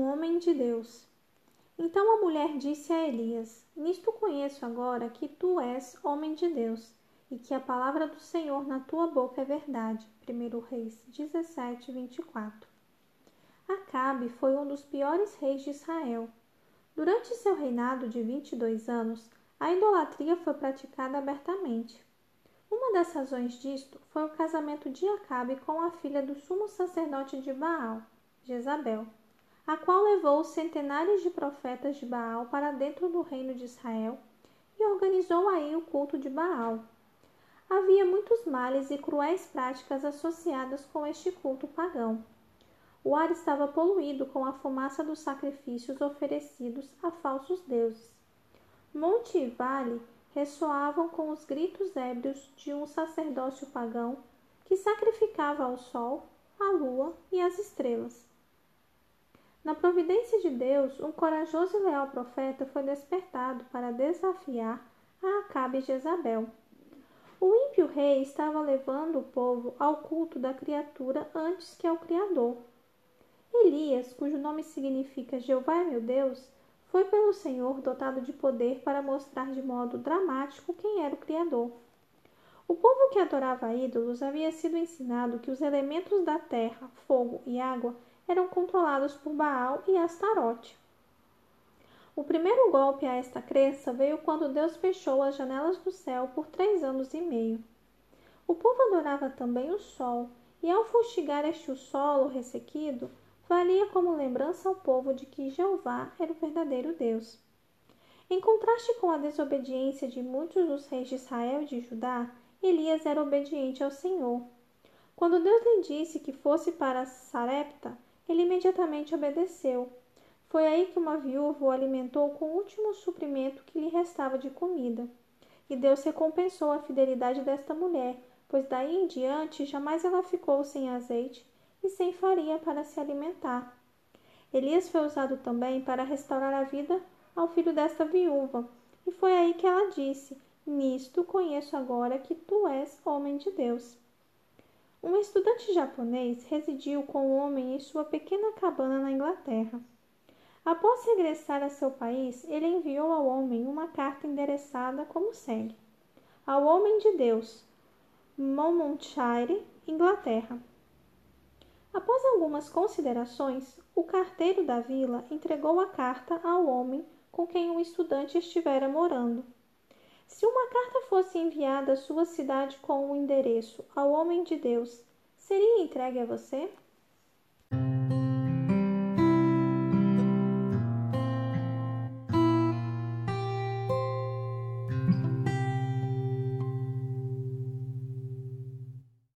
homem de Deus. Então a mulher disse a Elias: Nisto conheço agora que tu és homem de Deus e que a palavra do Senhor na tua boca é verdade. 1 Reis 17, 24. Acabe foi um dos piores reis de Israel. Durante seu reinado de 22 anos, a idolatria foi praticada abertamente. Uma das razões disto foi o casamento de Acabe com a filha do sumo sacerdote de Baal, Jezabel, a qual levou centenares de profetas de Baal para dentro do reino de Israel e organizou aí o culto de Baal. Havia muitos males e cruéis práticas associadas com este culto pagão. O ar estava poluído com a fumaça dos sacrifícios oferecidos a falsos deuses. Monte e vale ressoavam com os gritos ébrios de um sacerdócio pagão que sacrificava ao sol, à lua e às estrelas. Na providência de Deus, um corajoso e leal profeta foi despertado para desafiar a Acabe e Jezabel. O ímpio rei estava levando o povo ao culto da criatura antes que ao Criador. Elias, cujo nome significa Jeová é meu Deus, foi pelo Senhor dotado de poder para mostrar de modo dramático quem era o Criador. O povo que adorava ídolos havia sido ensinado que os elementos da terra, fogo e água eram controlados por Baal e Astarote. O primeiro golpe a esta crença veio quando Deus fechou as janelas do céu por três anos e meio. O povo adorava também o sol, e ao fustigar este o solo ressequido, valia como lembrança ao povo de que Jeová era o verdadeiro Deus. Em contraste com a desobediência de muitos dos reis de Israel e de Judá, Elias era obediente ao Senhor. Quando Deus lhe disse que fosse para Sarepta, ele imediatamente obedeceu. Foi aí que uma viúva o alimentou com o último suprimento que lhe restava de comida. E Deus recompensou a fidelidade desta mulher, pois daí em diante jamais ela ficou sem azeite e sem farinha para se alimentar. Elias foi usado também para restaurar a vida ao filho desta viúva, e foi aí que ela disse: Nisto conheço agora que tu és homem de Deus. Um estudante japonês residiu com o homem em sua pequena cabana na Inglaterra. Após regressar a seu país, ele enviou ao homem uma carta endereçada como segue: Ao homem de Deus, Monmouthshire, Inglaterra. Após algumas considerações, o carteiro da vila entregou a carta ao homem com quem o estudante estivera morando. Se uma carta fosse enviada à sua cidade com o endereço ao homem de Deus, seria entregue a você?